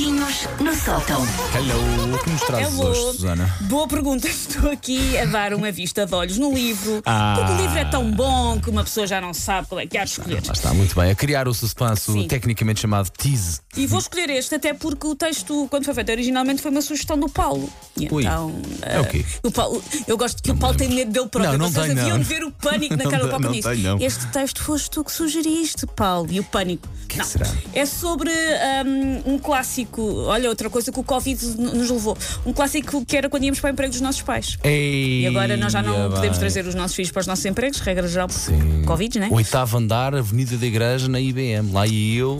Macaquinhos no sótão. Hello, o que nos trazes Hello. hoje, Susana? Boa pergunta. Estou aqui a dar uma vista de olhos no livro. Ah. Porque o livro é tão bom que uma pessoa já não sabe qual é que há de escolher. Lá está, muito bem. A criar o suspense, Sim. tecnicamente chamado tease. E vou escolher este, até porque o texto, quando foi feito originalmente, foi uma sugestão do Paulo. E Ui. Então, É eh, o quê? o Paulo, eu gosto que o Paulo tem medo dele próprio. Não, não Vocês tem, deviam não. ver o pânico na Não cara do Paulo não nisso. não. Este texto foste tu que sugeriste, Paulo. E o pânico. que não. será? É sobre um, um clássico. Olha, outra coisa que o Covid nos levou. Um clássico que era quando íamos para o emprego dos nossos pais. Ei, E agora nós já não bem. podemos trazer os nossos filhos para os nossos empregos, regra geral, porque Sim. Covid, né? Oitavo andar, Avenida da Igreja, na IBM. Lá e eu,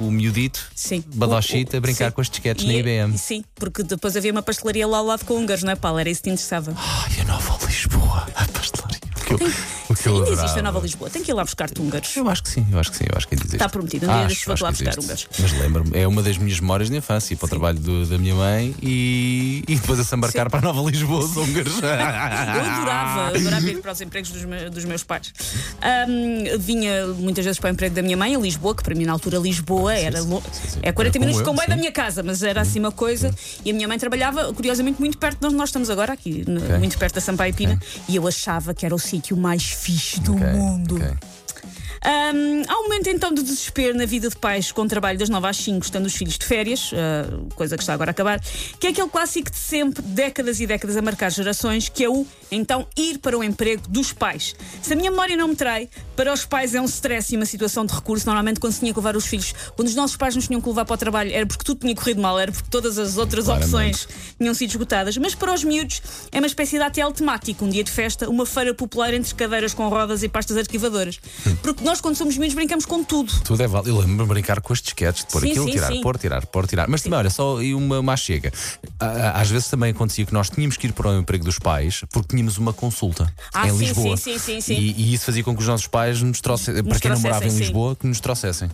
o, o miudito, Sim. Badochita, a brincar sim. com as disquetes E na é- IBM. Sim, porque depois havia uma pastelaria lá ao lado com húngaros, não é, Paulo? Era isso que te interessava. Ai, a Nova Lisboa, a pastelaria. O que eu, o que eu Ainda existe a Nova Lisboa. Tem que ir lá buscar húngaros. Eu acho que sim, eu acho que sim, eu acho que ainda existe. Está prometido, um dia Acho, vou acho lá buscar húngaros. Mas lembro-me, é uma das minhas memórias de infância, ir para o trabalho do- da minha mãe e, e depois a se embarcar Sim. para a Nova Lisboa, os húngaros. Eu adorava, adorava ir para os empregos dos, me- dos meus pais. Ahm, vinha muitas vezes para o emprego da minha mãe, em Lisboa, que para mim na altura Lisboa era lo- sim, sim. é 40 Era minutos de comboio da sim. minha casa, mas era assim uma coisa. E a minha mãe trabalhava, curiosamente, muito perto de onde nós estamos agora, aqui, n- muito perto da Sampaio Pina, e eu achava que era o sítio mais fixe do Ok, mundo. ok. Hum, há um momento então de desespero na vida de pais com trabalho das 9 às 5, estando os filhos de férias, ah, coisa que está agora a acabar, que é aquele clássico de sempre, décadas e décadas a marcar gerações, que é o então ir para o emprego dos pais. Se a minha memória não me trai, para os pais é um stress e uma situação de recurso. Normalmente, quando se tinha que levar os filhos, quando os nossos pais nos tinham que levar para o trabalho, era porque tudo tinha corrido mal, era porque todas as outras Claramente. opções tinham sido esgotadas. Mas para os miúdos é uma espécie de ATL temático, um dia de festa, uma feira popular entre cadeiras com rodas e pastas arquivadoras. Porque nós, quando somos miúdos, brincamos com tudo. Tudo é válido. Eu lembro-me brincar com as disquetes, de pôr Sim, aquilo, sim, tirar, sim. pôr, tirar, pôr, tirar. Mas também, olha, só e uma má chega. Às vezes também acontecia que nós tínhamos que ir para o emprego dos pais porque tínhamos uma consulta Ah, em Lisboa. sim, sim, sim, sim. E, e isso fazia com que os nossos pais nos trouxessem, para quem não morava em. Lisboa, que nos trouxessem.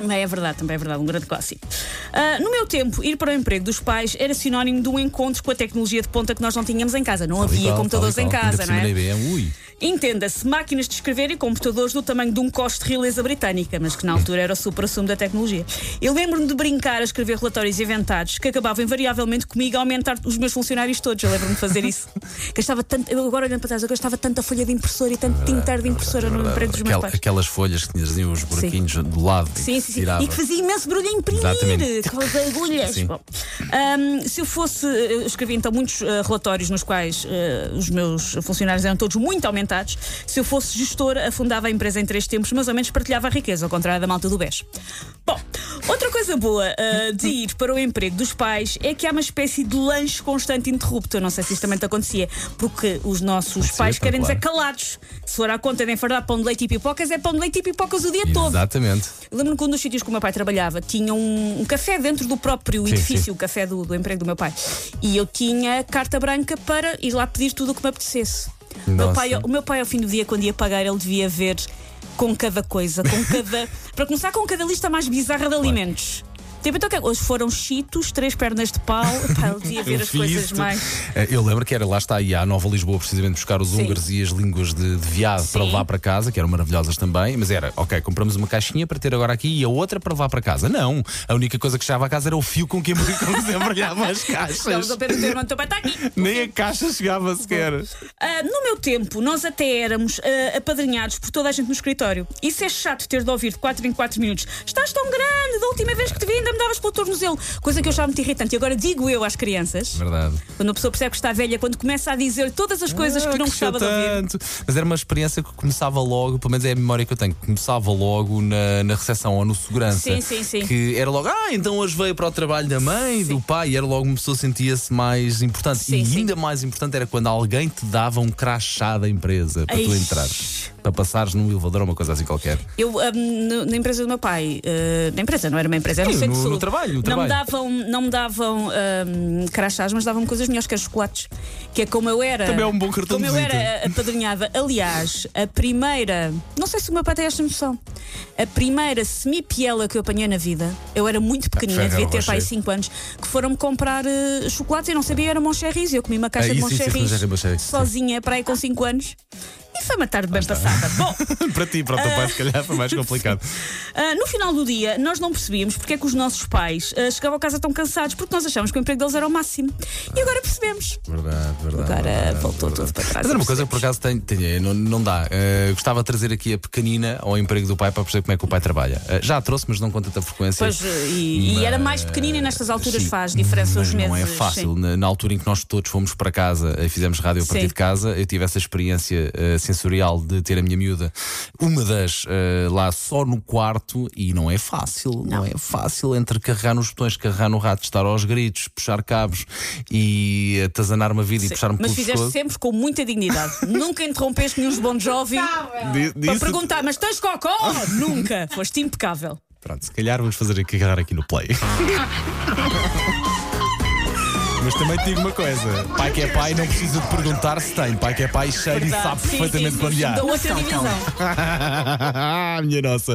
Também é verdade, também é verdade, um grande clássico. Ah, no meu tempo, ir para o emprego dos pais era sinónimo de um encontro com a tecnologia de ponta que nós não tínhamos em casa. Não Tal havia qual, computadores em casa, não é? IBM. Entenda-se, máquinas de escrever e computadores do tamanho de um coste de realeza britânica, mas que na altura era o supra-sumo da tecnologia. Eu lembro-me de brincar a escrever relatórios inventados que acabavam invariavelmente comigo a aumentar os meus funcionários todos. Eu lembro-me de fazer isso. Gastava tanto, eu agora olhando para trás, eu gastava tanta folha de impressora e tanto tintar de impressora no emprego dos meus Aquela- pais. aquelas folhas que tinhas os buraquinhos do lado. Sim, sim, sim. E que fazia imenso barulho a imprimir Exatamente. com as agulhas. Sim. Bom, ahm, se eu fosse, eu escrevi então muitos ah, relatórios nos quais ah, os meus funcionários eram todos muito aumentados. Se eu fosse gestora, afundava a empresa em três tempos, mas ao menos partilhava a riqueza, ao contrário da malta do BES. Bom, outra coisa boa ah, de ir para o emprego dos pais é que há uma espécie de lanche constante interrupto. Eu não sei se isto também te acontecia, porque os nossos pais então, querem-nos claro. calados. Se for à conta de enfardar pão de leite e pipocas, é pão de leite e pipocas o dia todo. Exatamente. Lembro-me que um dos sítios que o meu pai trabalhava tinha um, um café dentro do próprio Sim, edifício, sim. Café do, do emprego do meu pai. E eu tinha carta branca para ir lá pedir tudo o que me apetecesse. Meu, pai, o meu pai, ao fim do dia, quando ia pagar, ele devia ver com cada coisa, com cada. para começar, com cada lista mais bizarra de alimentos. Tipo, então, é hoje foram cheetos, três pernas de pau. Pá, ele devia ver Eu as coisas isto. mais. Eh, Eu lembro que era lá está aí à Nova Lisboa, precisamente buscar os Sim. húngaros e as línguas de, de veado para levar para casa, que eram maravilhosas também, mas era, ok, compramos uma caixinha para ter agora aqui e a outra para levar para casa. Não, a única coisa que chegava a casa era o fio com que, embrulhavam as caixas. Teu irmão, teu pai está aqui. Nem a caixa chegava sequer. Ah, no meu tempo, nós até éramos ah, apadrinhados por toda a gente no escritório. Isso é chato ter de ouvir de 4 em 4 minutos. Estás tão grande, da última vez que te vi ainda me davas pelo tornozelo. Coisa que eu achava muito irritante. E agora digo eu às crianças, Verdade. quando a pessoa percebe que está velha, quando começa a dizer todas as coisas que não gostava de ouvir. Mas era uma experiência que começava logo, pelo menos é a memória que eu tenho, que começava logo na, na recepção ou no segurança. Sim, sim, sim. Que era logo, ah, então hoje veio para o trabalho da mãe, do pai, e era logo uma pessoa sentia-se mais importante. Sim, e sim. ainda mais importante era quando alguém te dava um crachá da empresa para tu Ai. entrares. Para passares num elevador ou uma coisa assim qualquer. Eu, ah, no- na empresa do meu pai, ah, na empresa, não era uma empresa, era um Sim, no- no trabalho, no não, trabalho. Me davam, não me davam ah, crachás, mas davam-me coisas melhores que chocolates. Que é como eu era. Também é um bom cartão Como eu era apadrinhada. Aliás, a primeira. Não sei se o meu pai tem esta noção. A primeira semi-piela que eu apanhei na vida, eu era muito pequenina, Ferrero devia ter pai Rocher. 5 anos, que foram-me comprar eh, chocolates e não sabia, era Moncherris. E eu comi uma caixa Ah, de isso, sim. sozinha para aí com 5 anos. E foi uma tarde bem passada. Bom, para ti, para o teu pai, se calhar foi mais complicado. ah, no final do dia, nós não percebíamos porque é que os nossos pais ah, chegavam a casa tão cansados, porque nós achávamos que o emprego deles era o máximo. E agora percebemos. Verdade, verdade. Agora verdade, voltou verdade. tudo para trás. Mas era uma coisa que por acaso não, não dá. Eh, gostava de trazer aqui a pequenina ao emprego do pai para perceber como é que o pai trabalha. Já a trouxe, mas não com tanta frequência. Pois, e, e era mais pequenina e nestas alturas Sim, faz diferença mas os meses. Não é fácil. Na, na altura em que nós todos fomos para casa e fizemos rádio a partir Sim. de casa, eu tive essa experiência sensorial de ter a minha miúda, uma das eh, lá só no quarto, e não é fácil. Não, é fácil entre carregar nos botões, carregar no rato, estar aos gritos, puxar cabos e atazanar uma vida e Sim, puxar-me Mas fizeste pescoço. sempre com muita dignidade. Nunca interrompeste nenhum Bon Jovi Di- para perguntar, mas tens cocó? Nunca. Foste impecável. Pronto, se calhar vamos fazer aqui agarrar aqui no play. Mas também te digo uma coisa: pai que é pai não precisa de perguntar se tem. Pai que é pai cheira e sabe perfeitamente sim, há. Da outra divisão. Minha nossa.